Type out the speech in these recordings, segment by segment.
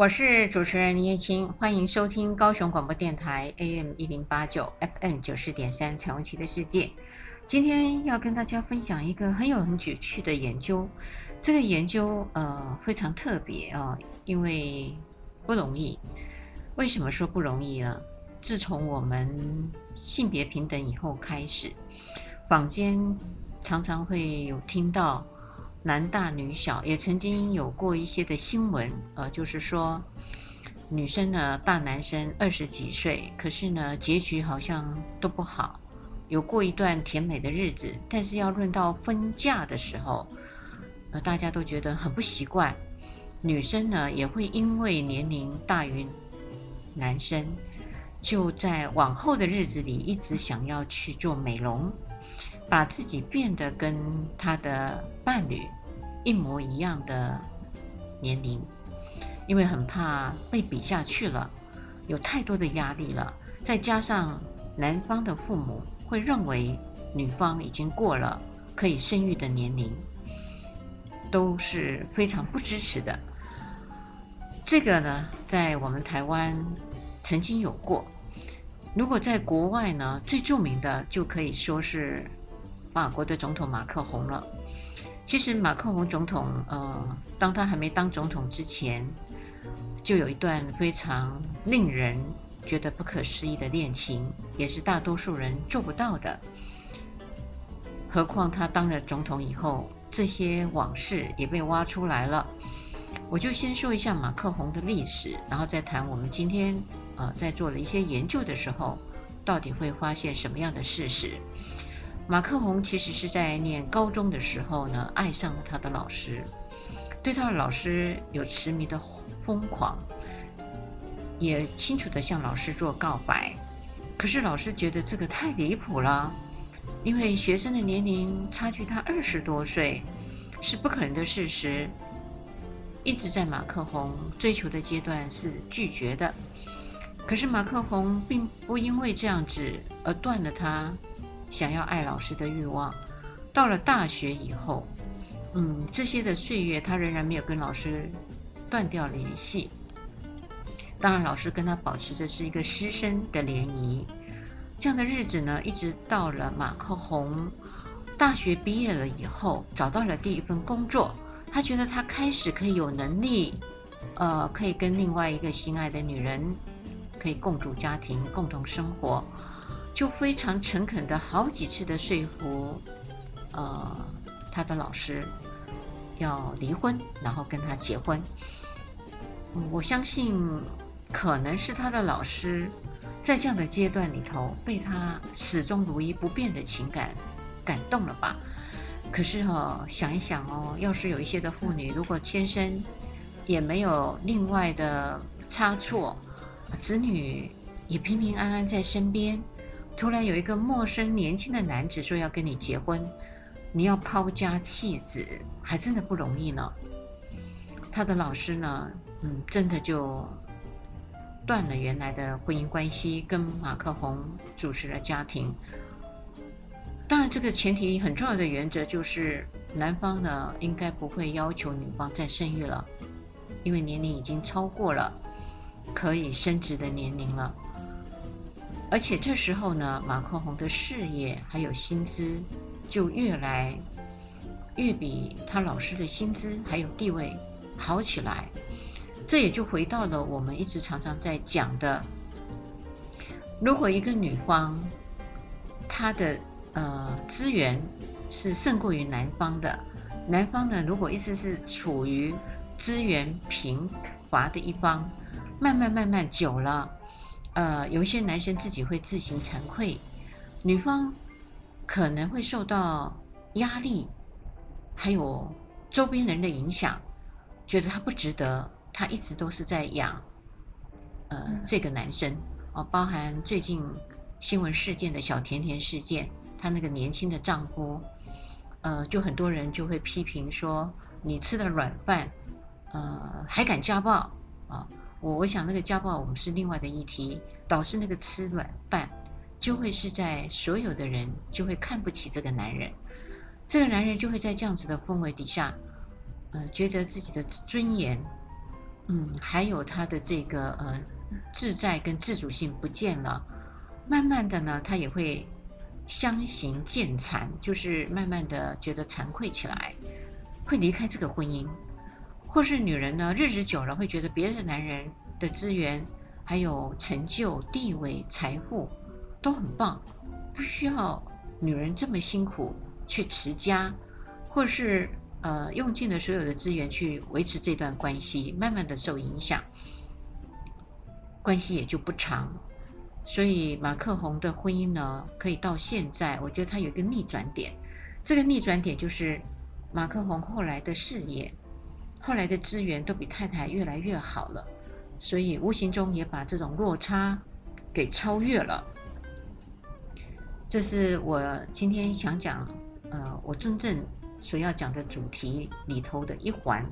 我是主持人林叶青，欢迎收听高雄广播电台 AM 一零八九 FM 九四点三彩虹旗的世界。今天要跟大家分享一个很有很有趣的研究，这个研究呃非常特别啊、因为不容易。为什么说不容易呢？自从我们性别平等以后开始，坊间常常会有听到。男大女小，也曾经有过一些的新闻，呃，就是说女生呢大男生二十几岁，可是呢结局好像都不好，有过一段甜美的日子，但是要论到分嫁的时候，呃，大家都觉得很不习惯。女生呢也会因为年龄大于男生，就在往后的日子里一直想要去做美容。把自己变得跟他的伴侣一模一样的年龄，因为很怕被比下去了，有太多的压力了。再加上男方的父母会认为女方已经过了可以生育的年龄，都是非常不支持的。这个呢，在我们台湾曾经有过。如果在国外呢，最著名的就可以说是。法国的总统马克宏了。其实马克宏总统，呃，当他还没当总统之前，就有一段非常令人觉得不可思议的恋情，也是大多数人做不到的。何况他当了总统以后，这些往事也被挖出来了。我就先说一下马克宏的历史，然后再谈我们今天，呃，在做了一些研究的时候，到底会发现什么样的事实。马克宏其实是在念高中的时候呢，爱上了他的老师，对他的老师有痴迷的疯狂，也清楚地向老师做告白。可是老师觉得这个太离谱了，因为学生的年龄差距他二十多岁，是不可能的事实。一直在马克宏追求的阶段是拒绝的，可是马克宏并不因为这样子而断了他。想要爱老师的欲望，到了大学以后，嗯，这些的岁月，他仍然没有跟老师断掉联系。当然，老师跟他保持着是一个师生的联谊。这样的日子呢，一直到了马克宏大学毕业了以后，找到了第一份工作，他觉得他开始可以有能力，呃，可以跟另外一个心爱的女人可以共组家庭，共同生活。就非常诚恳的好几次的说服，呃，他的老师要离婚，然后跟他结婚。我相信可能是他的老师在这样的阶段里头被他始终如一不变的情感感动了吧。可是哈、哦，想一想哦，要是有一些的妇女，如果先生也没有另外的差错，子女也平平安安在身边。突然有一个陌生年轻的男子说要跟你结婚，你要抛家弃子，还真的不容易呢。他的老师呢，嗯，真的就断了原来的婚姻关系，跟马克宏主持了家庭。当然，这个前提很重要的原则就是，男方呢应该不会要求女方再生育了，因为年龄已经超过了可以生殖的年龄了。而且这时候呢，马克宏的事业还有薪资就越来越比他老师的薪资还有地位好起来。这也就回到了我们一直常常在讲的：如果一个女方她的呃资源是胜过于男方的，男方呢如果一直是处于资源贫乏的一方，慢慢慢慢久了。呃，有一些男生自己会自行惭愧，女方可能会受到压力，还有周边人的影响，觉得他不值得，他一直都是在养，呃，这个男生哦，包含最近新闻事件的小甜甜事件，她那个年轻的丈夫，呃，就很多人就会批评说，你吃了软饭，呃，还敢家暴啊？哦我我想那个家暴，我们是另外的议题，导致那个吃软饭，就会是在所有的人就会看不起这个男人，这个男人就会在这样子的氛围底下，呃，觉得自己的尊严，嗯，还有他的这个呃自在跟自主性不见了，慢慢的呢，他也会相形见惭，就是慢慢的觉得惭愧起来，会离开这个婚姻，或是女人呢，日子久了会觉得别的男人的资源，还有成就、地位、财富都很棒，不需要女人这么辛苦去持家，或是。呃，用尽了所有的资源去维持这段关系，慢慢的受影响，关系也就不长。所以马克宏的婚姻呢，可以到现在，我觉得他有一个逆转点。这个逆转点就是马克宏后来的事业，后来的资源都比太太越来越好了，所以无形中也把这种落差给超越了。这是我今天想讲，呃，我真正。所要讲的主题里头的一环，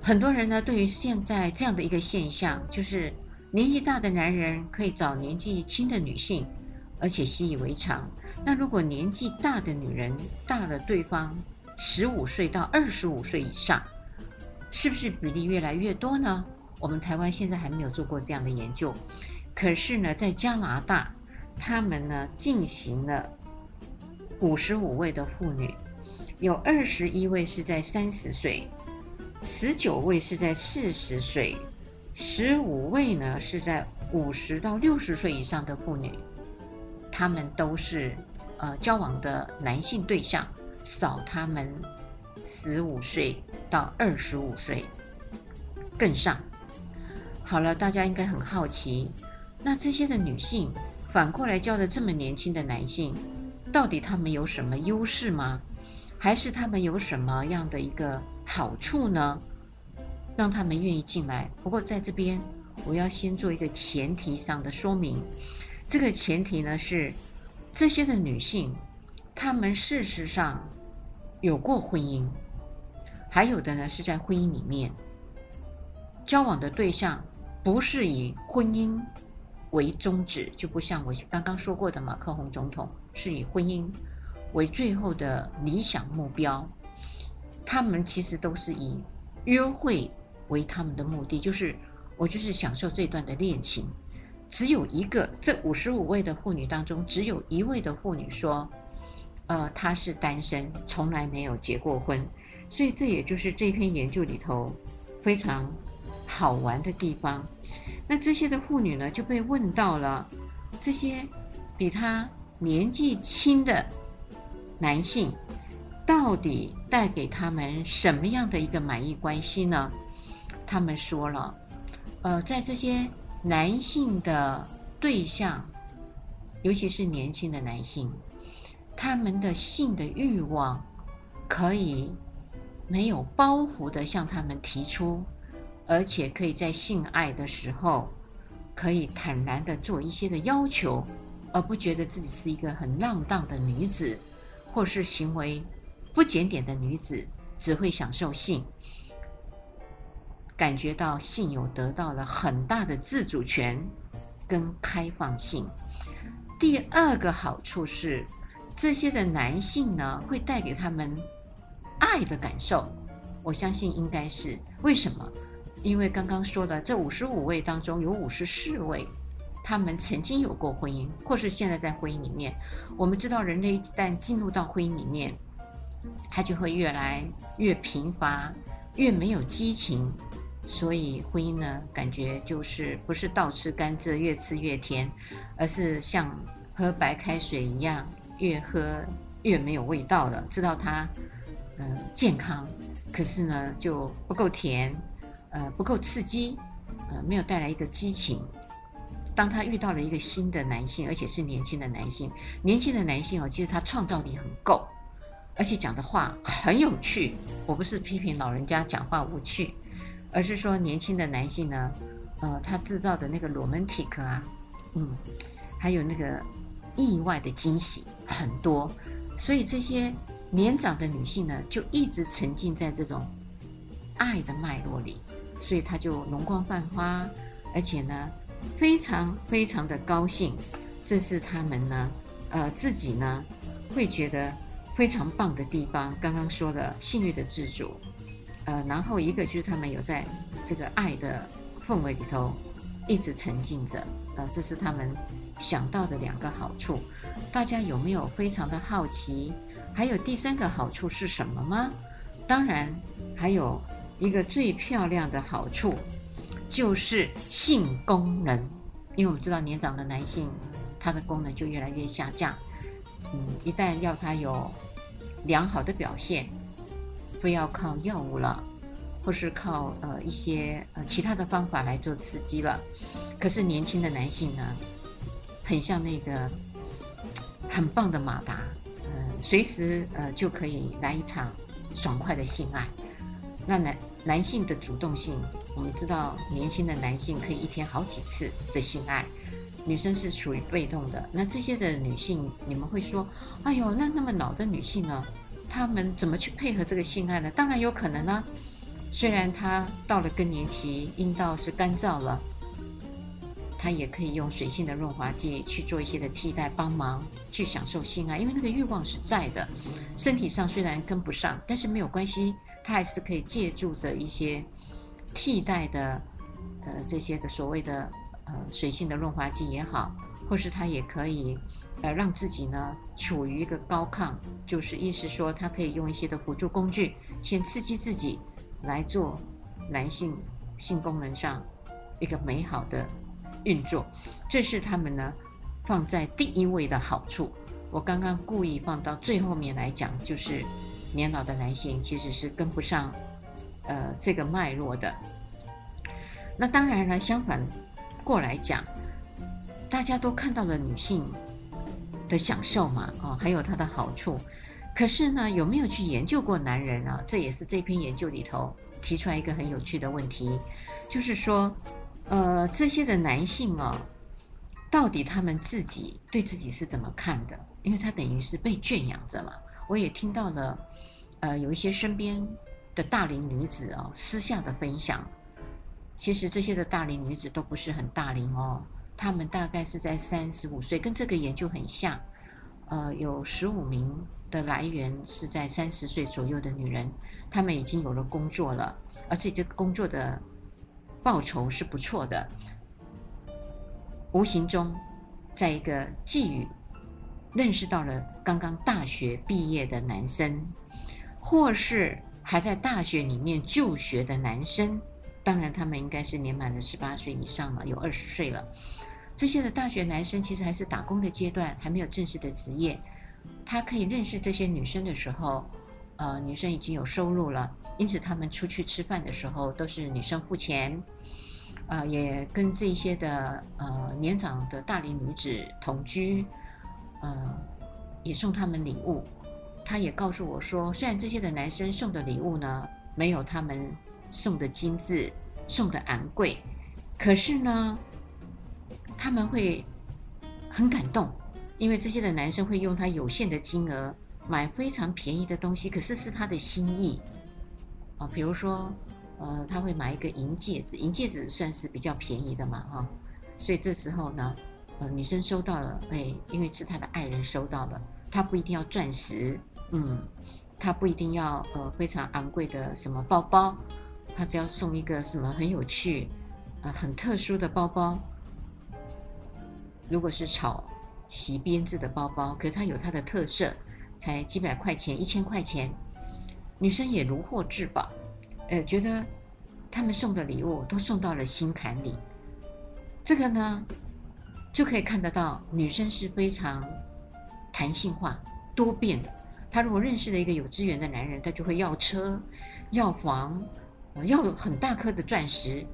很多人呢，对于现在这样的一个现象，就是年纪大的男人可以找年纪轻的女性，而且习以为常。那如果年纪大的女人大了对方十五岁到二十五岁以上，是不是比例越来越多呢？我们台湾现在还没有做过这样的研究，可是呢，在加拿大，他们呢进行了五十五位的妇女。有二十一位是在三十岁，十九位是在四十岁，十五位呢是在五十到六十岁以上的妇女，他们都是呃交往的男性对象，少他们十五岁到二十五岁更上。好了，大家应该很好奇，那这些的女性反过来教的这么年轻的男性，到底他们有什么优势吗？还是他们有什么样的一个好处呢？让他们愿意进来。不过在这边，我要先做一个前提上的说明。这个前提呢是，这些的女性，她们事实上有过婚姻，还有的呢是在婚姻里面交往的对象，不是以婚姻为宗旨，就不像我刚刚说过的马克宏总统是以婚姻。为最后的理想目标，他们其实都是以约会为他们的目的，就是我就是享受这段的恋情。只有一个，这五十五位的妇女当中，只有一位的妇女说，呃，她是单身，从来没有结过婚。所以这也就是这篇研究里头非常好玩的地方。那这些的妇女呢，就被问到了这些比她年纪轻的。男性到底带给他们什么样的一个满意关系呢？他们说了，呃，在这些男性的对象，尤其是年轻的男性，他们的性的欲望可以没有包袱的向他们提出，而且可以在性爱的时候可以坦然的做一些的要求，而不觉得自己是一个很浪荡的女子。或是行为不检点的女子，只会享受性，感觉到性有得到了很大的自主权跟开放性。第二个好处是，这些的男性呢，会带给他们爱的感受。我相信应该是为什么？因为刚刚说的这五十五位当中，有五十四位。他们曾经有过婚姻，或是现在在婚姻里面。我们知道，人类一旦进入到婚姻里面，他就会越来越贫乏，越没有激情。所以婚姻呢，感觉就是不是倒吃甘蔗越吃越甜，而是像喝白开水一样，越喝越没有味道了。知道它嗯、健康，可是呢就不够甜，呃不够刺激，呃没有带来一个激情。当他遇到了一个新的男性，而且是年轻的男性，年轻的男性哦，其实他创造力很够，而且讲的话很有趣。我不是批评老人家讲话无趣，而是说年轻的男性呢，呃，他制造的那个 romantic 啊，嗯，还有那个意外的惊喜很多，所以这些年长的女性呢，就一直沉浸在这种爱的脉络里，所以她就容光焕发，而且呢。非常非常的高兴，这是他们呢，呃，自己呢会觉得非常棒的地方。刚刚说的性欲的自主，呃，然后一个就是他们有在这个爱的氛围里头一直沉浸着，呃，这是他们想到的两个好处。大家有没有非常的好奇？还有第三个好处是什么吗？当然，还有一个最漂亮的好处，就是性功能。因为我们知道年长的男性，他的功能就越来越下降。嗯，一旦要他有良好的表现，非要靠药物了，或是靠呃一些呃其他的方法来做刺激了。可是年轻的男性呢，很像那个很棒的马达，嗯、随时呃就可以来一场爽快的性爱。那男男性的主动性，我们知道年轻的男性可以一天好几次的性爱，女生是处于被动的。那这些的女性，你们会说，哎呦，那那么老的女性呢？她们怎么去配合这个性爱呢？当然有可能呢。虽然她到了更年期，阴道是干燥了，她也可以用水性的润滑剂去做一些的替代，帮忙去享受性爱，因为那个欲望是在的。身体上虽然跟不上，但是没有关系。他还是可以借助着一些替代的，呃，这些的所谓的呃水性的润滑剂也好，或是它也可以呃让自己呢处于一个高亢，就是意思说它可以用一些的辅助工具，先刺激自己来做男性性功能上一个美好的运作，这是他们呢放在第一位的好处。我刚刚故意放到最后面来讲，就是。年老的男性其实是跟不上，呃，这个脉络的。那当然了，相反过来讲，大家都看到了女性的享受嘛，哦，还有它的好处。可是呢，有没有去研究过男人啊？这也是这篇研究里头提出来一个很有趣的问题，就是说，呃，这些的男性啊，到底他们自己对自己是怎么看的？因为他等于是被圈养着嘛。我也听到了，呃，有一些身边的大龄女子哦，私下的分享，其实这些的大龄女子都不是很大龄哦，她们大概是在三十五岁，跟这个研究很像，呃，有十五名的来源是在三十岁左右的女人，她们已经有了工作了，而且这个工作的报酬是不错的，无形中在一个寄语。认识到了刚刚大学毕业的男生，或是还在大学里面就学的男生，当然他们应该是年满了十八岁以上了，有二十岁了。这些的大学男生其实还是打工的阶段，还没有正式的职业。他可以认识这些女生的时候，呃，女生已经有收入了，因此他们出去吃饭的时候都是女生付钱，呃，也跟这些的呃年长的大龄女子同居。呃，也送他们礼物。他也告诉我说，虽然这些的男生送的礼物呢，没有他们送的精致、送的昂贵，可是呢，他们会很感动，因为这些的男生会用他有限的金额买非常便宜的东西，可是是他的心意啊。比如说，呃，他会买一个银戒指，银戒指算是比较便宜的嘛，哈、所以这时候呢。呃，女生收到了，哎，因为是她的爱人收到的，她不一定要钻石，嗯，她不一定要呃非常昂贵的什么包包，她只要送一个什么很有趣、呃很特殊的包包。如果是草席编织的包包，可是它有它的特色，才几百块钱、一千块钱，女生也如获至宝，呃，觉得他们送的礼物都送到了心坎里。这个呢？就可以看得到，女生是非常弹性化、多变的。她如果认识了一个有资源的男人，她就会要车、要房，要很大颗的钻石。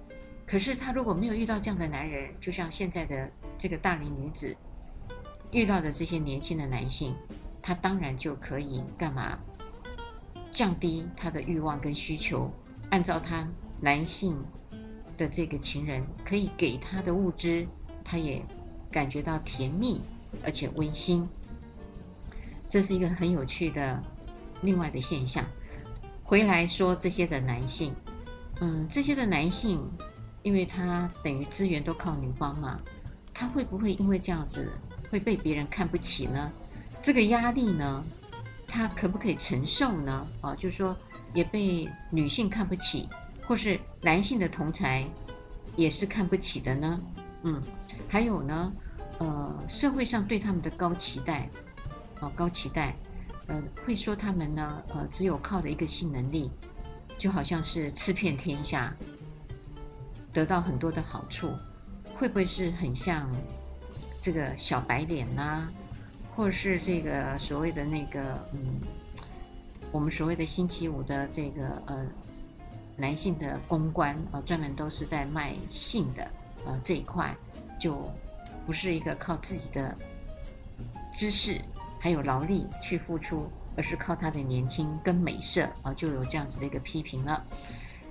可是她如果没有遇到这样的男人，就像现在的这个大龄女子遇到的这些年轻的男性，她当然就可以干嘛？降低她的欲望跟需求，按照她男性的这个情人可以给她的物质，她也。感觉到甜蜜而且温馨，这是一个很有趣的另外的现象。回来说这些的男性，嗯，这些的男性，因为他等于资源都靠女方嘛，他会不会因为这样子会被别人看不起呢？这个压力呢，他可不可以承受呢？啊，就是说也被女性看不起，或是男性的同才也是看不起的呢？嗯，还有呢，呃，社会上对他们的高期待，啊，高期待，呃，会说他们呢，呃，只有靠的一个性能力，就好像是吃遍天下，得到很多的好处，会不会是很像这个小白脸呐、或是这个所谓的那个，嗯？我们所谓的星期五的这个呃男性的公关啊、专门都是在卖性的呃这一块，就不是一个靠自己的知识还有劳力去付出，而是靠他的年轻跟美色啊、就有这样子的一个批评了。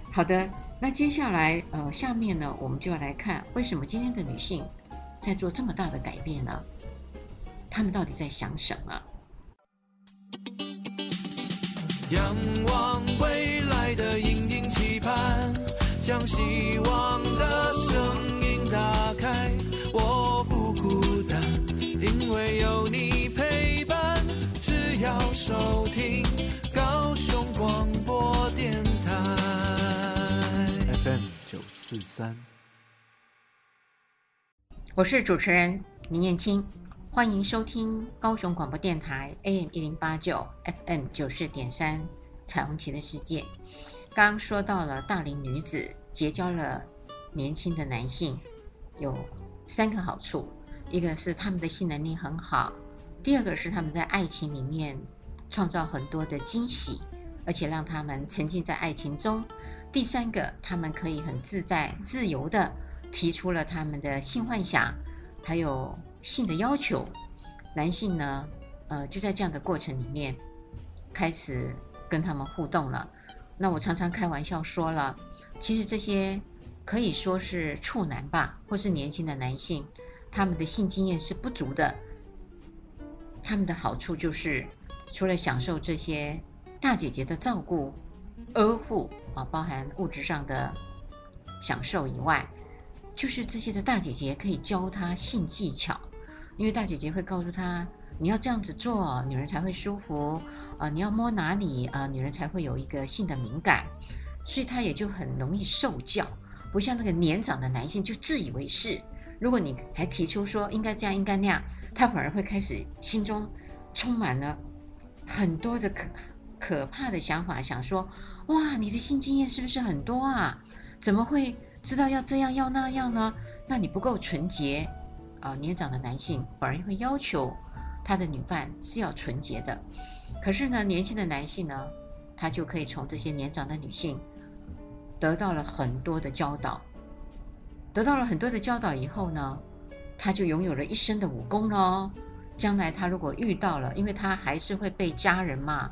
好的，那接下来呃下面呢，我们就要来看为什么今天的女性在做这么大的改变呢？她们到底在想什么？仰望未来的隐隐期盼，将希望的声音打开。我不孤单，因为有你陪伴。只要收听高雄广播电台 FM 九四三，我是主持人林燕青。欢迎收听高雄广播电台 AM 一零八九 FM 九四点三彩虹旗的世界。刚刚说到了大龄女子结交了年轻的男性，有三个好处：一个是他们的性能力很好；第二个是他们在爱情里面创造很多的惊喜，而且让他们沉浸在爱情中；第三个，他们可以很自在、自由地提出了他们的性幻想，还有。性的要求，男性呢，呃，就在这样的过程里面开始跟他们互动了。那我常常开玩笑说了，其实这些可以说是处男吧，或是年轻的男性，他们的性经验是不足的。他们的好处就是，除了享受这些大姐姐的照顾、呵护啊，包含物质上的享受以外，就是这些的大姐姐可以教他性技巧。因为大姐姐会告诉他，你要这样子做，女人才会舒服啊、你要摸哪里啊、女人才会有一个性的敏感，所以他也就很容易受教，不像那个年长的男性就自以为是。如果你还提出说应该这样应该那样，他反而会开始心中充满了很多的可可怕的想法，想说：哇，你的性经验是不是很多啊？怎么会知道要这样要那样呢？那你不够纯洁。啊，年长的男性反而会要求他的女伴是要纯洁的，可是呢，年轻的男性呢，他就可以从这些年长的女性得到了很多的教导，得到了很多的教导以后呢，他就拥有了一身的武功喽。将来他如果遇到了，因为他还是会被家人骂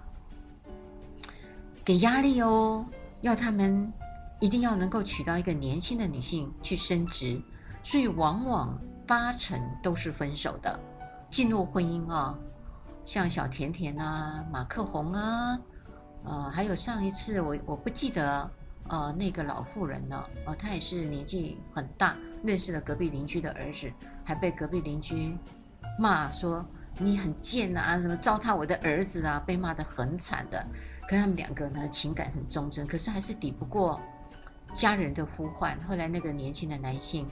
给压力哦，要他们一定要能够娶到一个年轻的女性去升职，所以往往。八成都是分手的，进入婚姻啊，像小甜甜啊、马克宏啊，呃，还有上一次我我不记得，呃，那个老妇人了，呃，她也是年纪很大，认识了隔壁邻居的儿子，还被隔壁邻居骂说你很贱啊，什么糟蹋我的儿子啊，被骂得很惨的。可他们两个呢，情感很忠贞，可是还是抵不过家人的呼唤。后来那个年轻的男性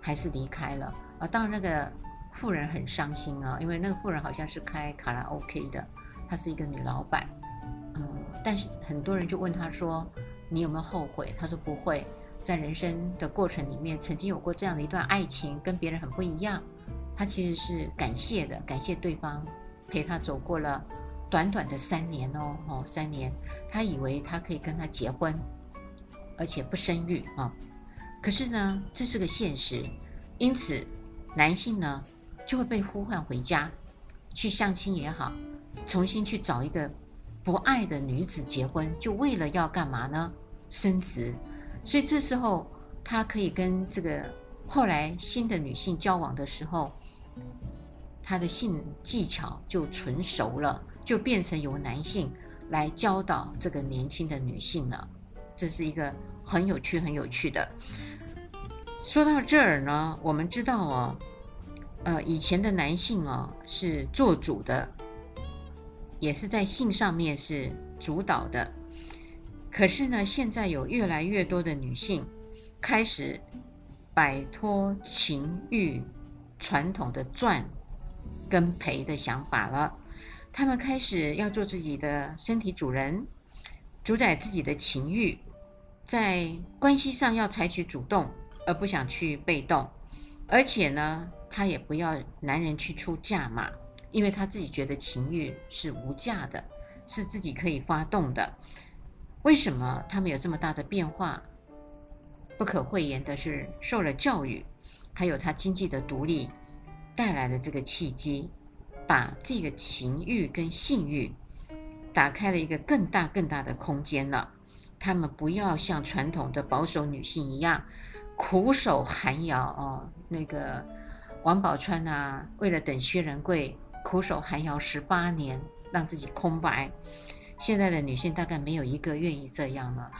还是离开了。啊，当然那个妇人很伤心啊，因为那个妇人好像是开卡拉 OK 的，她是一个女老板，嗯，但是很多人就问她说：“你有没有后悔？”她说：“不会，在人生的过程里面，曾经有过这样的一段爱情，跟别人很不一样。她其实是感谢的，感谢对方陪她走过了短短的三年哦，哦，三年，她以为她可以跟他结婚，而且不生育啊，可是呢，这是个现实，因此。”男性呢，就会被呼唤回家，去相亲也好，重新去找一个不爱的女子结婚，就为了要干嘛呢？升职。所以这时候他可以跟这个后来新的女性交往的时候，他的性技巧就纯熟了，就变成由男性来教导这个年轻的女性了。这是一个很有趣、很有趣的。说到这儿呢，我们知道哦，呃，以前的男性哦是做主的，也是在性上面是主导的。可是呢，现在有越来越多的女性开始摆脱情欲传统的赚跟赔的想法了，她们开始要做自己的身体主人，主宰自己的情欲，在关系上要采取主动，而不想去被动，而且呢，她也不要男人去出价嘛，因为她自己觉得情欲是无价的，是自己可以发动的。为什么他们有这么大的变化？不可讳言的是，受了教育，还有他经济的独立带来的这个契机，把这个情欲跟性欲打开了一个更大更大的空间了。他们不要像传统的保守女性一样苦守寒窑哦，那个王宝钏啊，为了等薛仁贵，苦守寒窑十八年，让自己空白。现在的女性大概没有一个愿意这样了，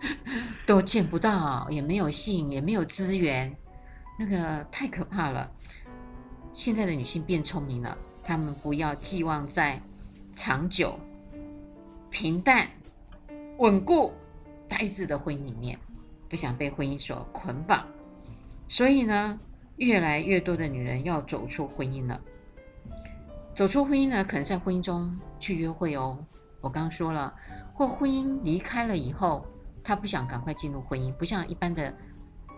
都见不到，也没有性，也没有资源，那个太可怕了。现在的女性变聪明了，她们不要寄望在长久、平淡、稳固、呆滞的婚姻里面，不想被婚姻所捆绑。所以呢，越来越多的女人要走出婚姻了。走出婚姻呢，可能在婚姻中去约会哦。我刚说了，或婚姻离开了以后，他不想赶快进入婚姻，不像一般的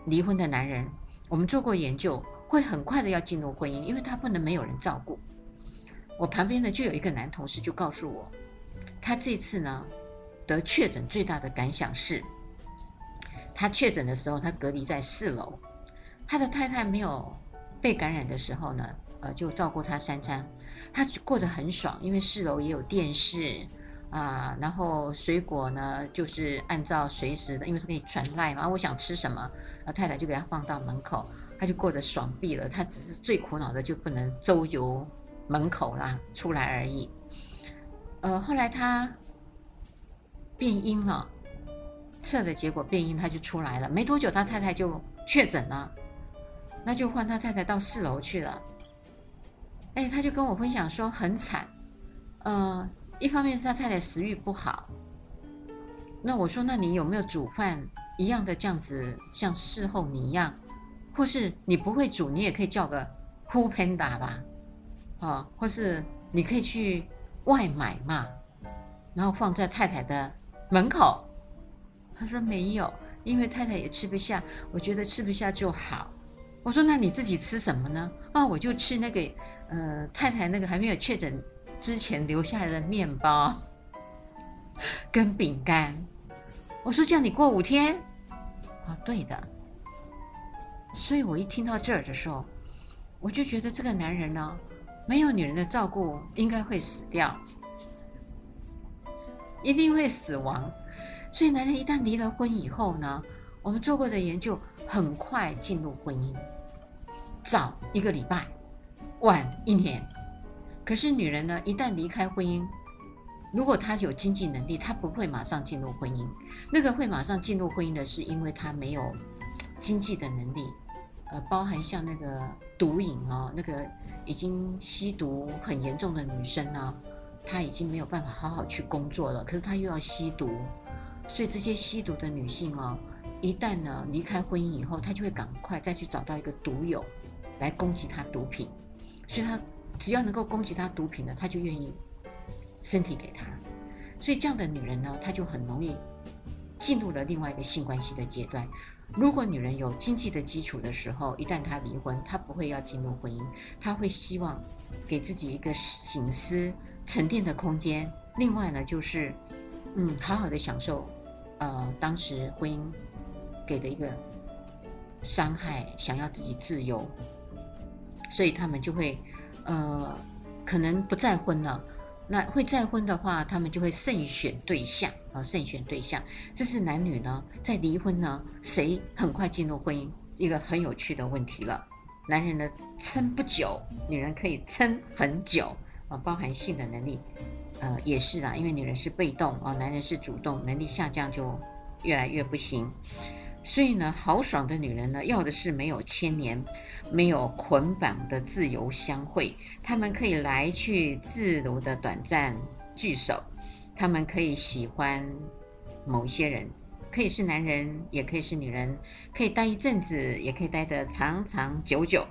离婚的男人。我们做过研究，会很快的要进入婚姻，因为他不能没有人照顾。我旁边呢就有一个男同事就告诉我，他这次呢得确诊最大的感想是，他确诊的时候他隔离在四楼，他的太太没有被感染的时候呢，呃，就照顾他三餐，他过得很爽，因为四楼也有电视。啊，然后水果呢，就是按照随时的，因为他可以传赖嘛。我想吃什么，啊，太太就给他放到门口，他就过得爽毙了。他只是最苦恼的，就不能周游门口啦，出来而已。呃，后来他变阴了，测的结果变阴，他就出来了。没多久，他太太就确诊了，那就换他太太到四楼去了。哎，他就跟我分享说很惨，嗯、呃。一方面是他太太食欲不好，那我说，那你有没有煮饭一样的这样子，像伺候你一样，或是你不会煮，你也可以叫个 foodpanda 吧，啊，或是你可以去外买嘛，然后放在太太的门口。他说没有，因为太太也吃不下，我觉得吃不下就好。我说那你自己吃什么呢？啊，我就吃那个，呃，太太那个还没有确诊。之前留下来的面包跟饼干，我说叫你过五天，啊，对的。所以我一听到这儿的时候，我就觉得这个男人呢，没有女人的照顾，应该会死掉，一定会死亡。所以男人一旦离了婚以后呢，我们做过的研究，很快进入婚姻，早一个礼拜，晚一年。可是女人呢，一旦离开婚姻，如果她有经济能力，她不会马上进入婚姻。那个会马上进入婚姻的，是因为她没有经济的能力，呃，包含像那个毒瘾哦，那个已经吸毒很严重的女生呢，她已经没有办法好好去工作了。可是她又要吸毒，所以这些吸毒的女性哦，一旦呢离开婚姻以后，她就会赶快再去找到一个毒友来供给她毒品，所以她。只要能够供给她毒品的，她就愿意身体给他。所以这样的女人呢，她就很容易进入了另外一个性关系的阶段。如果女人有经济的基础的时候，一旦她离婚，她不会要进入婚姻，她会希望给自己一个醒思沉淀的空间。另外呢，就是嗯，好好的享受呃当时婚姻给的一个伤害，想要自己自由，所以他们就会。呃，可能不再婚了。那会再婚的话，他们就会慎选对象啊，慎选对象。这是男女呢，在离婚呢，谁很快进入婚姻，一个很有趣的问题了。男人呢撑不久，女人可以撑很久啊，包含性的能力，呃，也是啦，因为女人是被动啊，男人是主动，能力下降就越来越不行。所以呢，豪爽的女人呢，要的是没有牵连、没有捆绑的自由相会。她们可以来去自如的短暂聚首，她们可以喜欢某一些人，可以是男人，也可以是女人，可以待一阵子，也可以待得长长久久。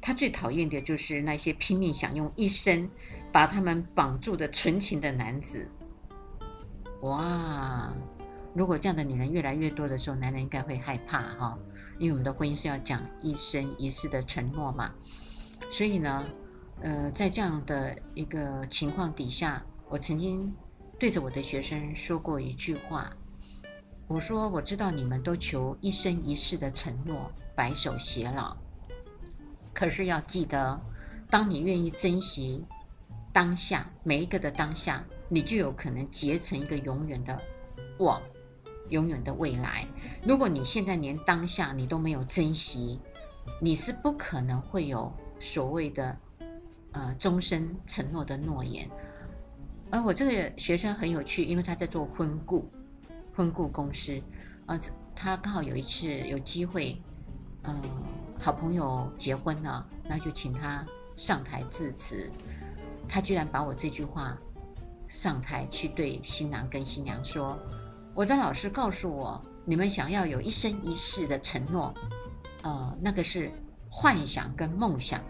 他最讨厌的就是那些拼命想用一生把他们绑住的纯情的男子。哇！如果这样的女人越来越多的时候，男人应该会害怕哈，因为我们的婚姻是要讲一生一世的承诺嘛。所以呢，呃，在这样的一个情况底下，我曾经对着我的学生说过一句话，我说：“我知道你们都求一生一世的承诺，白首偕老，可是要记得，当你愿意珍惜当下每一个的当下，你就有可能结成一个永远的我。”永远的未来，如果你现在连当下你都没有珍惜，你是不可能会有所谓的呃终身承诺的诺言。而我这个学生很有趣，因为他在做婚顾，婚顾公司，啊、呃，他刚好有一次有机会，呃，好朋友结婚了，那就请他上台致辞，他居然把我这句话上台去对新郎跟新娘说。我的老师告诉我，你们想要有一生一世的承诺，呃，那个是幻想跟梦想，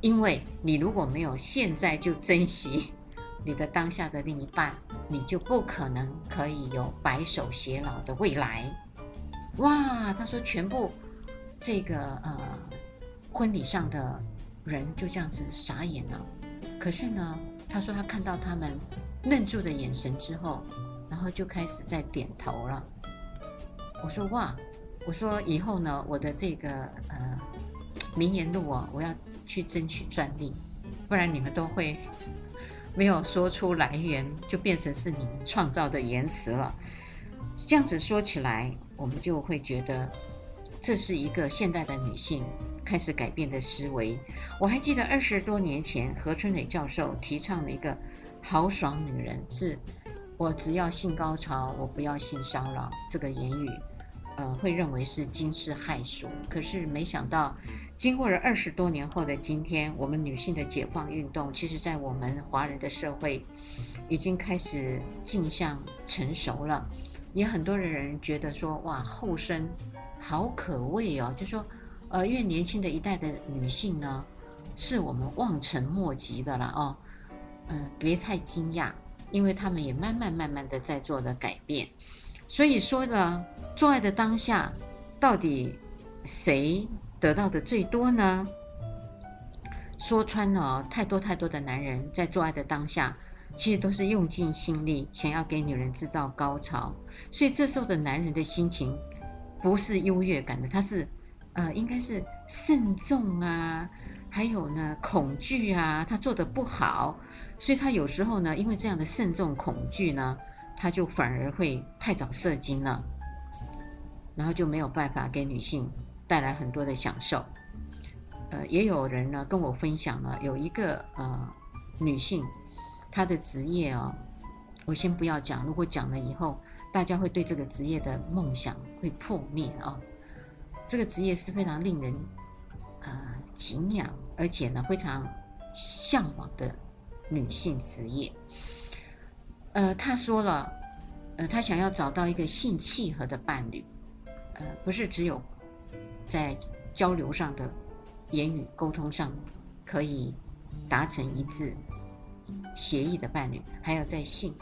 因为你如果没有现在就珍惜你的当下的另一半，你就不可能可以有白首偕老的未来。哇，他说全部这个呃婚礼上的人就这样子傻眼了，可是呢，他说他看到他们愣住的眼神之后。然后就开始在点头了。我说哇，我说以后呢，我的这个呃名言录啊，我要去争取专利，不然你们都会没有说出来源，就变成是你们创造的言辞了。这样子说起来，我们就会觉得这是一个现代的女性开始改变的思维。我还记得二十多年前何春磊教授提倡的一个豪爽女人是。我只要性高潮，我不要性骚扰。这个言语，呃，会认为是惊世骇俗。可是没想到，经过了二十多年后的今天，我们女性的解放运动，其实在我们华人的社会，已经开始进向成熟了。也很多的人觉得说，哇，后生好可畏哦。就说，呃，越年轻的一代的女性呢，是我们望尘莫及的了哦。嗯、别太惊讶。因为他们也慢慢慢慢的在做的改变，所以说呢，做爱的当下，到底谁得到的最多呢？说穿了，太多太多的男人在做爱的当下，其实都是用尽心力，想要给女人制造高潮，所以这时候的男人的心情不是优越感的，他是，呃，应该是慎重啊，还有呢，恐惧啊，他做的不好。所以他有时候呢，因为这样的慎重恐惧呢，他就反而会太早射精了，然后就没有办法给女性带来很多的享受。呃，也有人呢跟我分享了，有一个呃女性，她的职业哦，我先不要讲，如果讲了以后，大家会对这个职业的梦想会破灭啊、哦。这个职业是非常令人呃敬仰，而且呢非常向往的。女性职业，呃，她说了，呃，她想要找到一个性契合的伴侣，呃，不是只有在交流上的言语沟通上可以达成一致协议的伴侣，还要在性。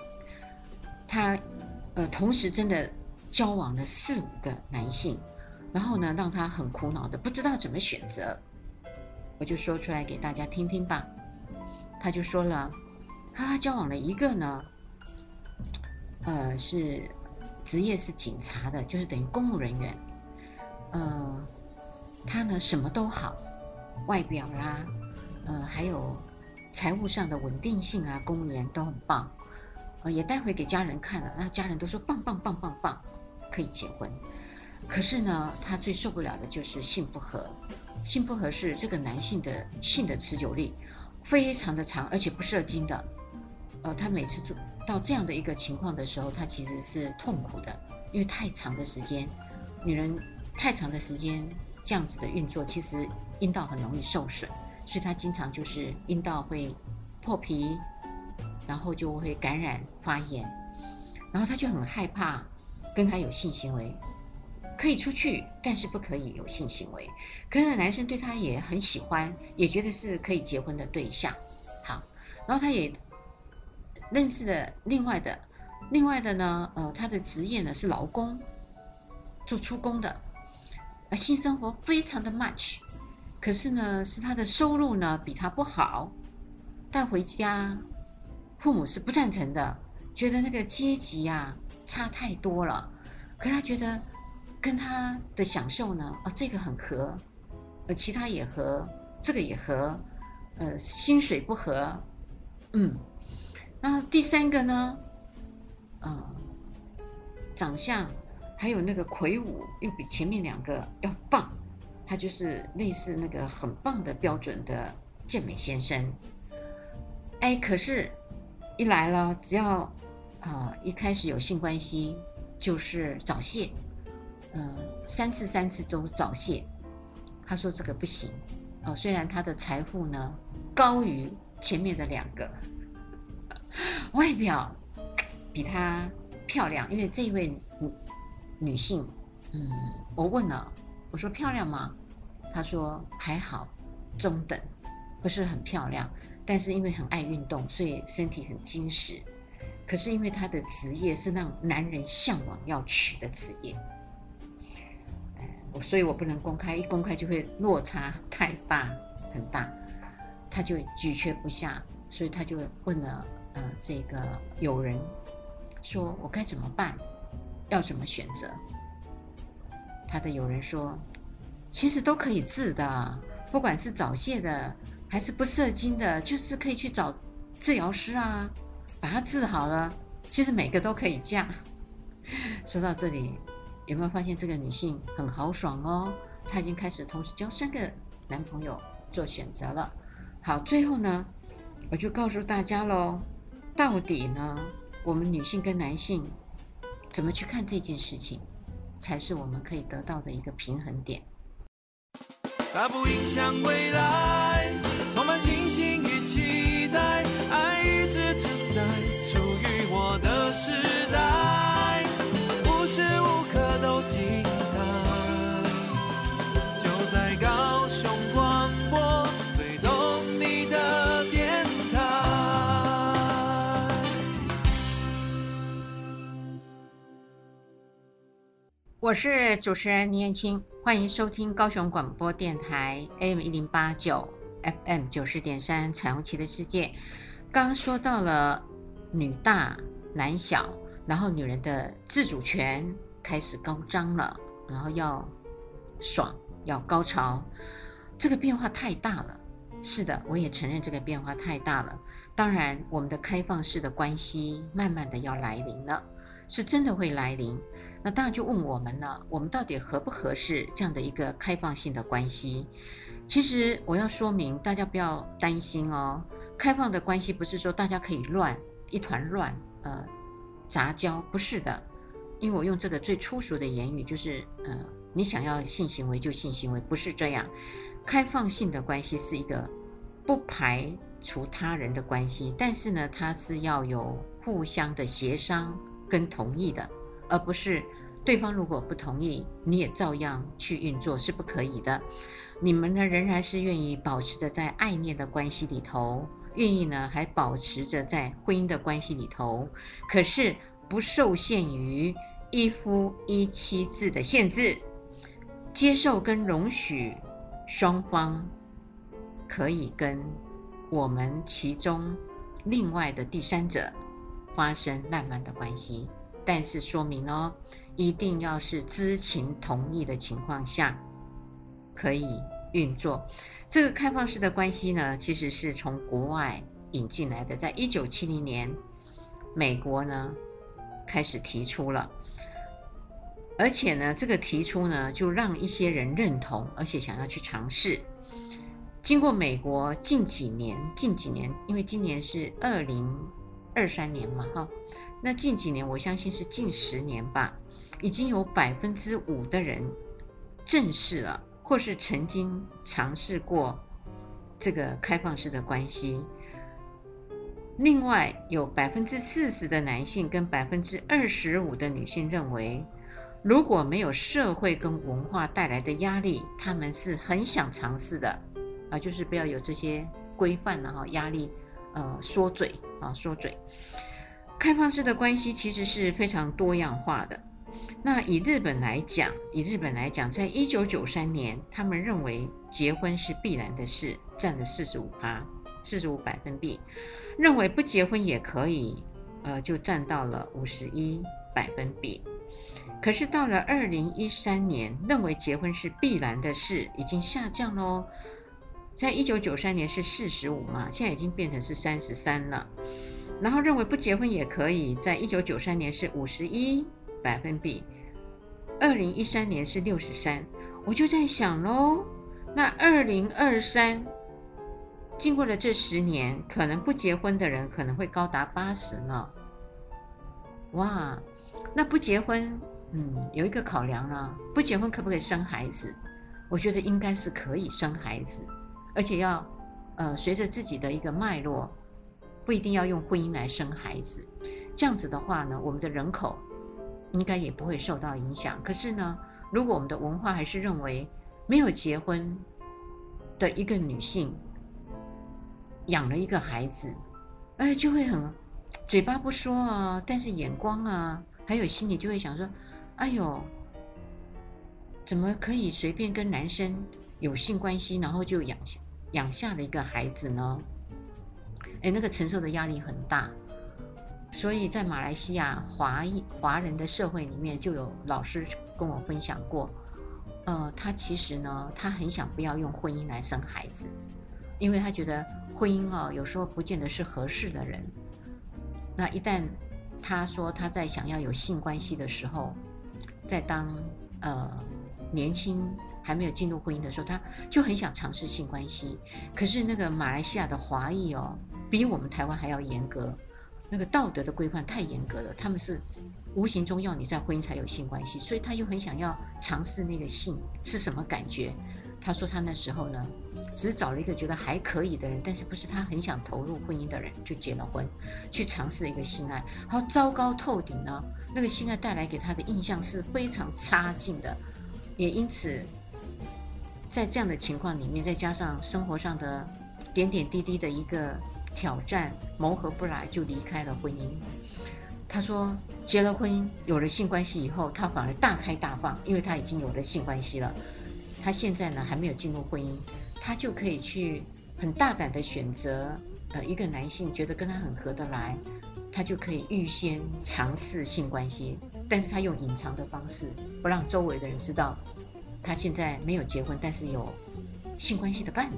她呃，同时真的交往了四五个男性，然后呢，让他很苦恼的不知道怎么选择，我就说出来给大家听听吧。他就说了，他交往了一个呢，呃，是职业是警察的，就是等于公务人员。呃，他呢什么都好，外表啦，呃，还有财务上的稳定性啊，公务员都很棒。呃，也带回给家人看了，那家人都说棒棒棒棒棒，可以结婚。可是呢，他最受不了的就是性不合，性不合是这个男性的性的持久力。非常的长，而且不射精的。呃，他每次做到这样的一个情况的时候，他其实是痛苦的，因为太长的时间，女人太长的时间这样子的运作，其实阴道很容易受损，所以她经常就是阴道会破皮，然后就会感染发炎。然后他就很害怕跟他有性行为，可以出去，但是不可以有性行为。可是男生对她也很喜欢，也觉得是可以结婚的对象。好，然后他也认识了另外的，另外的呢，呃，他的职业呢是劳工，做出工的，呃，性生活非常的 much。可是呢，是他的收入呢比他不好，带回家，父母是不赞成的，觉得那个阶级啊差太多了。可他觉得跟他的享受呢，啊、这个很合，呃，其他也合，这个也合，呃，薪水不合，嗯，那第三个呢，呃，长相还有那个魁梧，又比前面两个要棒。他就是类似那个很棒的标准的健美先生，哎，可是，一来了，只要啊、呃、一开始有性关系就是早泄，嗯，三次三次都早泄。他说这个不行，哦、虽然他的财富呢高于前面的两个，外表比他漂亮，因为这位女女性，嗯，我问了。我说漂亮吗？他说还好，中等，不是很漂亮，但是因为很爱运动，所以身体很精实。可是因为他的职业是让男人向往要娶的职业，所以我不能公开，一公开就会落差太大很大，他就举却不下，所以他就问了呃这个友人，说我该怎么办，要怎么选择？他的友人说：“其实都可以治的，不管是早泄的还是不射精的，就是可以去找治疗师啊，把它治好了。其实每个都可以嫁。”说到这里，有没有发现这个女性很豪爽哦？她已经开始同时交三个男朋友做选择了。好，最后呢，我就告诉大家喽，到底呢，我们女性跟男性怎么去看这件事情？才是我们可以得到的一个平衡点。它不影响未来，我是主持人倪燕青，欢迎收听高雄广播电台 AM 一零八九 FM 九十点三彩虹旗的世界。刚刚说到了女大男小，然后女人的自主权开始高涨了，然后要爽要高潮，这个变化太大了。是的，我也承认这个变化太大了。当然，我们的开放式的关系慢慢的要来临了，是真的会来临。那当然就问我们了，我们到底合不合适这样的一个开放性的关系？其实我要说明，大家不要担心哦。开放的关系不是说大家可以乱一团乱，呃，杂交，不是的。因为我用这个最粗俗的言语，就是呃，你想要性行为就性行为，不是这样。开放性的关系是一个不排除他人的关系，但是呢，它是要有互相的协商跟同意的。而不是对方如果不同意，你也照样去运作是不可以的。你们呢，仍然是愿意保持着在爱恋的关系里头，愿意呢还保持着在婚姻的关系里头，可是不受限于一夫一妻制的限制，接受跟容许双方可以跟我们其中另外的第三者发生浪漫的关系。但是说明哦，一定要是知情同意的情况下可以运作。这个开放式的关系呢，其实是从国外引进来的，在一九七零年，美国呢开始提出了，而且呢，这个提出呢，就让一些人认同，而且想要去尝试。经过美国近几年，近几年，因为今年是二零二三年嘛，哈。那近几年，我相信是近十年吧，已经有百分之五的人正视了，或是曾经尝试过这个开放式的关系。另外有百分之四十的男性跟百分之二十五的女性认为，如果没有社会跟文化带来的压力，他们是很想尝试的啊，就是不要有这些规范然后压力，呃，缩嘴啊，说嘴。开放式的关系其实是非常多样化的。那以日本来讲，以日本来讲，在一九九三年，他们认为结婚是必然的事，占了四十五趴，四十五百分比；认为不结婚也可以，呃，就占到了五十一百分比。可是到了二零一三年，认为结婚是必然的事，已经下降喽。在一九九三年是四十五嘛，现在已经变成是三十三了。然后认为不结婚也可以，在一九九三年是五十一百分比，二零一三年是六十三。我就在想喽，那二零二三经过了这十年，可能不结婚的人可能会高达八十呢。哇，那不结婚，嗯，有一个考量啊，不结婚可不可以生孩子？我觉得应该是可以生孩子，而且要呃随着自己的一个脉络。不一定要用婚姻来生孩子，这样子的话呢，我们的人口应该也不会受到影响。可是呢，如果我们的文化还是认为没有结婚的一个女性养了一个孩子，哎，就会很嘴巴不说啊，但是眼光啊，还有心里就会想说：哎呦，怎么可以随便跟男生有性关系，然后就养养下了一个孩子呢？哎，那个承受的压力很大，所以在马来西亚华裔华人的社会里面，就有老师跟我分享过，呃，他其实呢，他很想不要用婚姻来生孩子，因为他觉得婚姻啊，有时候不见得是合适的人。那一旦他说他在想要有性关系的时候，在当呃年轻还没有进入婚姻的时候，他就很想尝试性关系。可是那个马来西亚的华裔哦。比我们台湾还要严格，那个道德的规范太严格了。他们是无形中要你在婚姻才有性关系，所以他又很想要尝试那个性是什么感觉。他说他那时候呢，只是找了一个觉得还可以的人，但是不是他很想投入婚姻的人，就结了婚，去尝试了一个性爱。好糟糕透顶呢，那个性爱带来给他的印象是非常差劲的，也因此在这样的情况里面，再加上生活上的点点滴滴的一个。挑战磨合不来就离开了婚姻。他说结了婚有了性关系以后，他反而大开大放，因为他已经有了性关系了。他现在呢还没有进入婚姻，他就可以去很大胆的选择呃一个男性觉得跟他很合得来，他就可以预先尝试性关系，但是他用隐藏的方式，不让周围的人知道他现在没有结婚，但是有性关系的伴侣。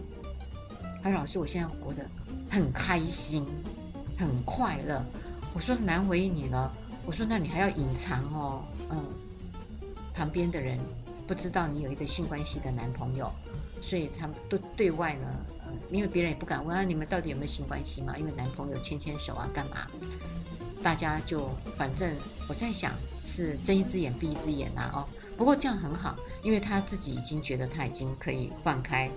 他说老师，我现在活得。很开心，很快乐。我说难为你了。我说那你还要隐藏哦，嗯，旁边的人不知道你有一个性关系的男朋友，所以他们都对外呢，因为别人也不敢问啊，你们到底有没有性关系嘛？因为男朋友牵牵手啊，干嘛？大家就反正我在想是睁一只眼闭一只眼呐，哦。不过这样很好，因为他自己已经觉得他已经可以放开。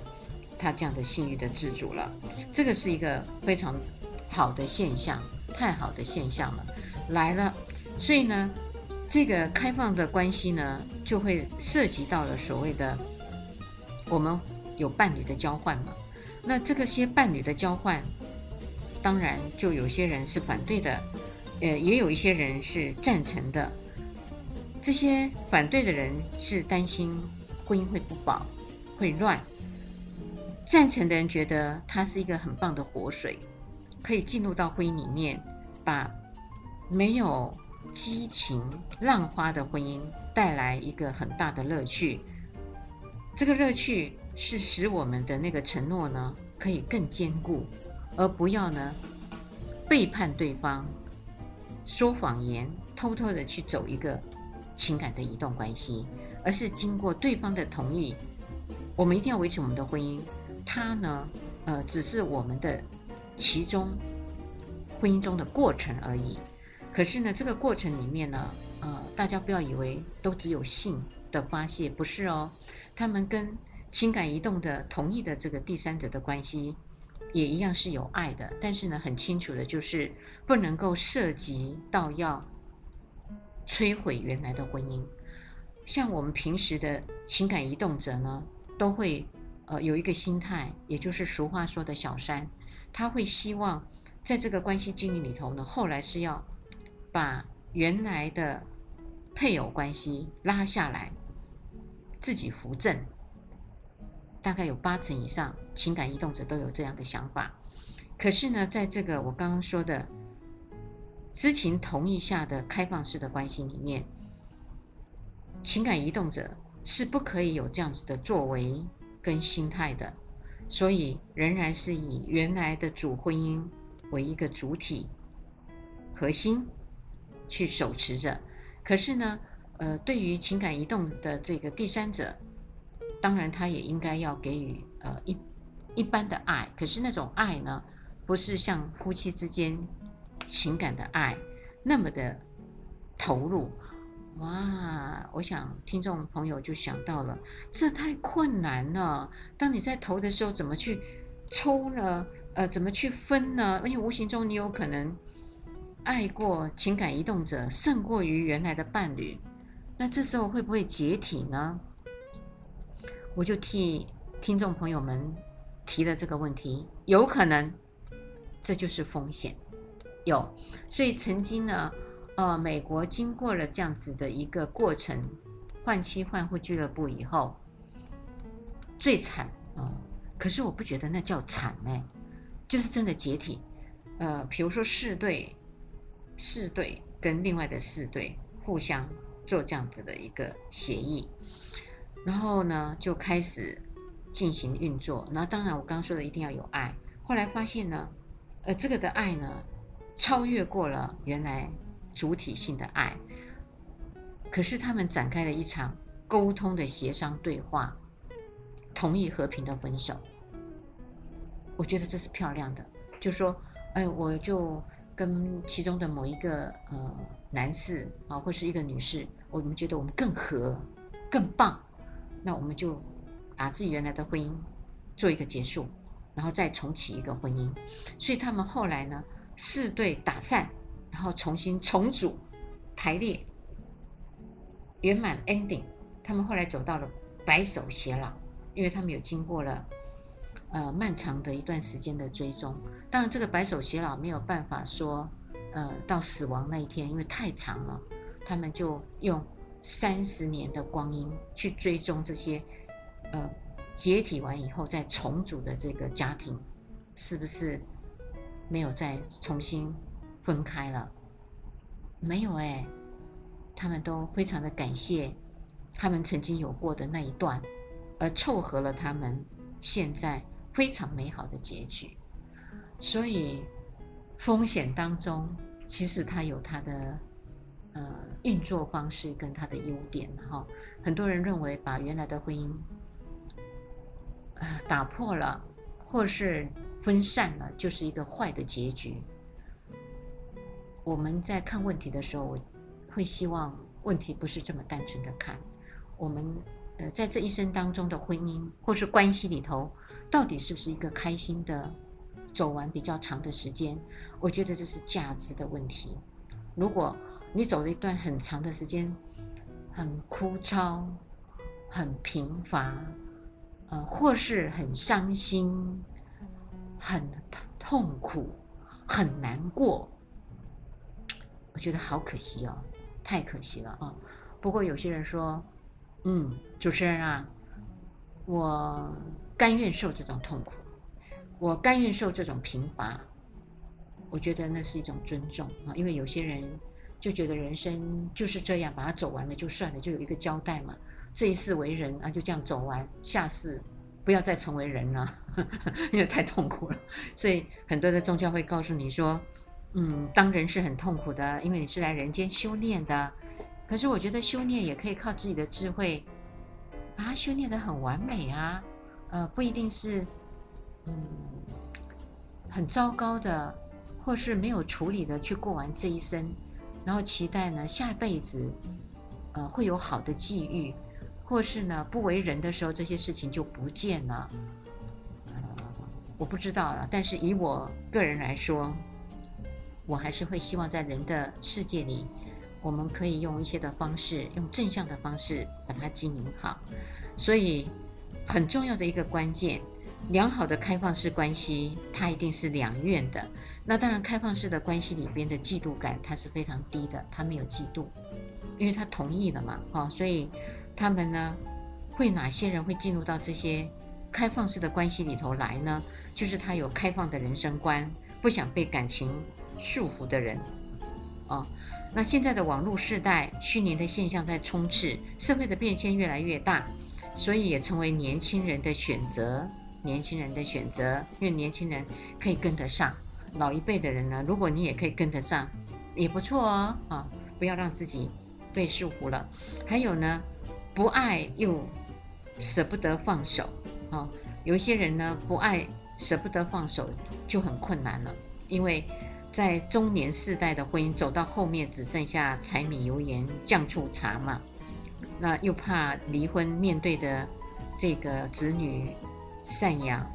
他这样的性欲的自主了，这个是一个非常好的现象，太好的现象了，来了。所以呢，这个开放的关系呢，就会涉及到了所谓的我们有伴侣的交换嘛。那这个些伴侣的交换，当然就有些人是反对的，呃，也有一些人是赞成的。这些反对的人是担心婚姻会不保，会乱。赞成的人觉得它是一个很棒的活水，可以进入到婚姻里面，把没有激情浪花的婚姻带来一个很大的乐趣。这个乐趣是使我们的那个承诺呢，可以更坚固，而不要呢背叛对方，说谎言，偷偷的去走一个情感的移动关系，而是经过对方的同意，我们一定要维持我们的婚姻。它呢，呃，只是我们的其中婚姻中的过程而已。可是呢，这个过程里面呢，呃，大家不要以为都只有性的发泄，不是哦。他们跟情感移动的同意的这个第三者的关系，也一样是有爱的，但是呢，很清楚的就是不能够涉及到要摧毁原来的婚姻。像我们平时的情感移动者呢，都会呃有一个心态，也就是俗话说的小三，他会希望在这个关系经营里头呢，后来是要把原来的配偶关系拉下来，自己扶正。大概有八成以上情感移动者都有这样的想法。可是呢，在这个我刚刚说的知情同意下的开放式的关系里面，情感移动者是不可以有这样子的作为跟心态的，所以仍然是以原来的主婚姻为一个主体核心去手持着。可是呢，呃，对于情感移动的这个第三者，当然他也应该要给予呃一一般的爱。可是那种爱呢，不是像夫妻之间情感的爱那么的投入。哇，我想听众朋友就想到了，这太困难了。当你在投的时候，怎么去抽呢？呃，怎么去分呢？因为无形中你有可能爱过情感移动者胜过于原来的伴侣，那这时候会不会解体呢？我就替听众朋友们提了这个问题，有可能这就是风险，有，所以曾经呢。呃，美国经过了这样子的一个过程，换妻换户俱乐部以后，最惨啊、可是我不觉得那叫惨哎，就是真的解体。呃，比如说四对，四对跟另外的四对互相做这样子的一个协议，然后呢就开始进行运作。然后当然我刚刚说的一定要有爱，后来发现呢，呃，这个的爱呢超越过了原来。主体性的爱，可是他们展开了一场沟通的协商对话，同意和平的分手。我觉得这是漂亮的，就说，哎，我就跟其中的某一个呃男士啊，或是一个女士，我们觉得我们更合、更棒，那我们就把自己原来的婚姻做一个结束，然后再重启一个婚姻。所以他们后来呢，四队打散。然后重新重组、排列、圆满 ending，他们后来走到了白首偕老，因为他们有经过了呃漫长的一段时间的追踪。当然，这个白首偕老没有办法说呃到死亡那一天，因为太长了。他们就用三十年的光阴去追踪这些呃解体完以后再重组的这个家庭，是不是没有再重新？分开了，没有哎，他们都非常的感谢他们曾经有过的那一段，而凑合了他们现在非常美好的结局。所以风险当中，其实它有它的呃运作方式跟它的优点哈。很多人认为把原来的婚姻啊打破了，或是分散了，就是一个坏的结局。我们在看问题的时候，我会希望问题不是这么单纯的看。我们呃，在这一生当中的婚姻或是关系里头，到底是不是一个开心的走完比较长的时间？我觉得这是价值的问题。如果你走了一段很长的时间，很枯燥、很贫乏，呃，或是很伤心、很痛苦、很难过。我觉得好可惜哦，太可惜了啊！不过有些人说，嗯，主持人啊，我甘愿受这种痛苦，我甘愿受这种贫乏。我觉得那是一种尊重啊，因为有些人就觉得人生就是这样，把它走完了就算了，就有一个交代嘛。这一世为人啊，就这样走完，下世不要再成为人了，因为太痛苦了。所以很多的宗教会告诉你说。嗯，当人是很痛苦的，因为你是来人间修炼的。可是我觉得修炼也可以靠自己的智慧，把它修炼得很完美啊。呃，不一定是嗯很糟糕的，或是没有处理的去过完这一生，然后期待呢下辈子呃会有好的际遇，或是呢不为人的时候这些事情就不见了。我不知道了。但是以我个人来说，我还是会希望在人的世界里，我们可以用一些的方式，用正向的方式把它经营好。所以很重要的一个关键，良好的开放式关系，它一定是两愿的。那当然，开放式的关系里边的嫉妒感，它是非常低的，他没有嫉妒，因为他同意了嘛，哈，所以他们呢，会哪些人会进入到这些开放式的关系里头来呢？就是他有开放的人生观，不想被感情束缚的人，哦，那现在的网络时代，虚拟的现象在充斥，社会的变迁越来越大，所以也成为年轻人的选择，年轻人的选择，因为年轻人可以跟得上。老一辈的人呢，如果你也可以跟得上，也不错哦。啊，不要让自己被束缚了。还有呢，不爱又舍不得放手啊。有些人呢，不爱舍不得放手就很困难了，因为在中年世代的婚姻走到后面，只剩下柴米油盐酱醋茶嘛。那又怕离婚，面对的这个子女赡养。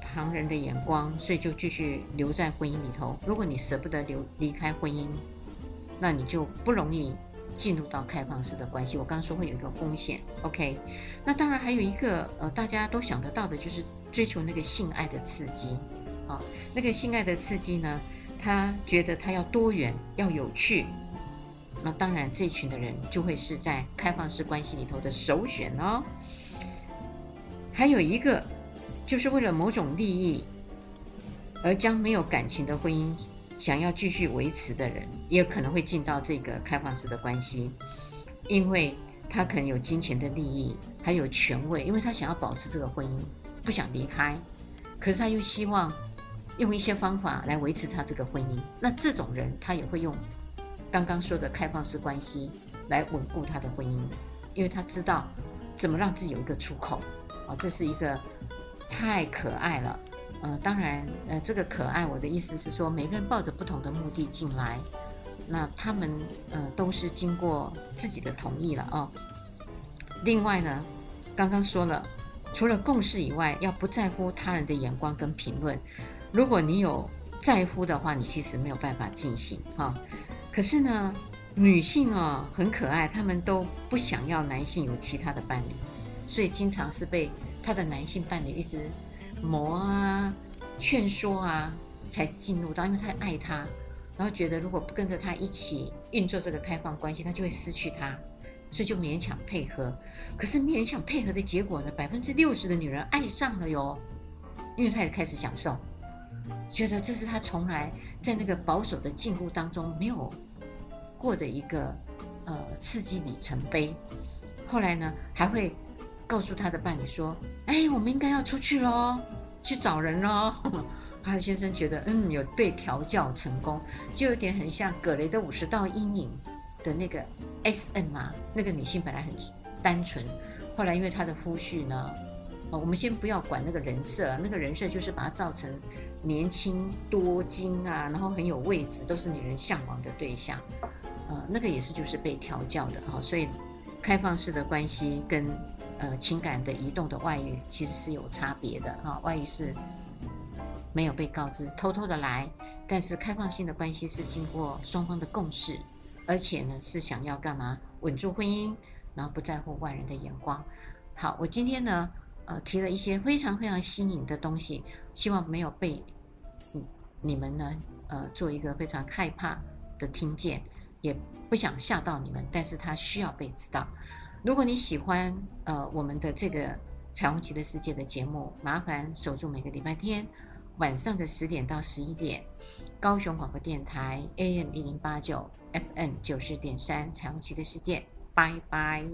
旁人的眼光，所以就继续留在婚姻里头。如果你舍不得留离开婚姻，那你就不容易进入到开放式的关系。我刚刚说会有一个风险，OK？那当然还有一个呃，大家都想得到的，就是追求那个性爱的刺激啊。那个性爱的刺激呢，他觉得他要多元，要有趣。那当然，这群的人就会是在开放式关系里头的首选哦。还有一个。就是为了某种利益而将没有感情的婚姻想要继续维持的人，也可能会进到这个开放式的关系，因为他可能有金钱的利益，还有权位，因为他想要保持这个婚姻，不想离开，可是他又希望用一些方法来维持他这个婚姻。那这种人，他也会用刚刚说的开放式关系来稳固他的婚姻，因为他知道怎么让自己有一个出口。啊，这是一个。太可爱了，呃，当然，呃，这个可爱，我的意思是说，每个人抱着不同的目的进来，那他们呃都是经过自己的同意了哦。另外呢，刚刚说了，除了共识以外，要不在乎他人的眼光跟评论。如果你有在乎的话，你其实没有办法进行哈。可是呢，女性哦很可爱，她们都不想要男性有其他的伴侣，所以经常是被。她的男性伴侣一直磨啊、劝说啊，才进入到，因为他爱他，然后觉得如果不跟着他一起运作这个开放关系，他就会失去他，所以就勉强配合。可是勉强配合的结果呢，百分之六十的女人爱上了哟，因为他也开始享受，觉得这是他从来在那个保守的禁锢当中没有过的一个呃刺激里程碑。后来呢，还会。告诉他的伴侣说：“哎，我们应该要出去喽，去找人喽。”他的先生觉得，嗯，有被调教成功，就有点很像葛雷的五十道阴影的那个 SM 嘛。那个女性本来很单纯，后来因为她的夫婿呢，哦，我们先不要管那个人设，那个人设就是把她造成年轻多金啊，然后很有位置，都是女人向往的对象。呃，那个也是就是被调教的哈，所以开放式的关系跟。呃，情感的移动的外遇其实是有差别的哈，外遇是没有被告知，偷偷的来，但是开放性的关系是经过双方的共识，而且呢是想要干嘛？稳住婚姻，然后不在乎外人的眼光。好，我今天呢，呃，提了一些非常非常新颖的东西，希望没有被你你们呢，呃，做一个非常害怕的听见，也不想吓到你们，但是他需要被知道。如果你喜欢呃我们的这个彩虹旗的世界的节目，麻烦守住每个礼拜天晚上的十点到十一点，高雄广播电台 AM 一零八九 FM 九十点三彩虹旗的世界，拜拜。